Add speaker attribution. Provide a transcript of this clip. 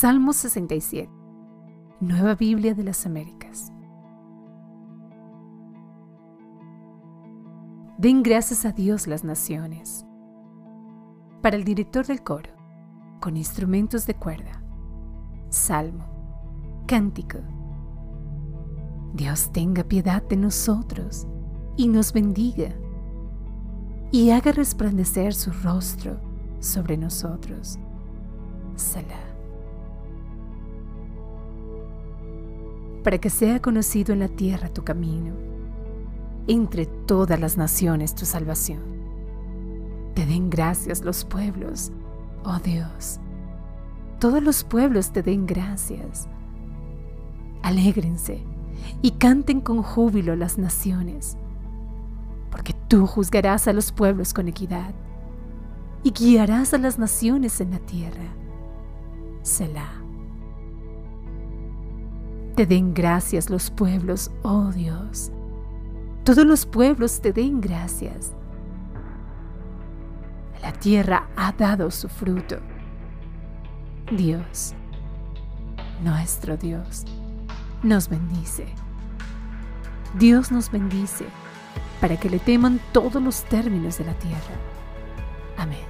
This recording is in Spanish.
Speaker 1: Salmo 67. Nueva Biblia de las Américas. Den gracias a Dios las naciones. Para el director del coro, con instrumentos de cuerda. Salmo. Cántico. Dios tenga piedad de nosotros y nos bendiga y haga resplandecer su rostro sobre nosotros. Salah. Para que sea conocido en la tierra tu camino, entre todas las naciones tu salvación. Te den gracias los pueblos, oh Dios. Todos los pueblos te den gracias. Alégrense y canten con júbilo las naciones porque tú juzgarás a los pueblos con equidad y guiarás a las naciones en la tierra. Selah. Te den gracias los pueblos, oh Dios. Todos los pueblos te den gracias. La tierra ha dado su fruto. Dios, nuestro Dios, nos bendice. Dios nos bendice para que le teman todos los términos de la tierra. Amén.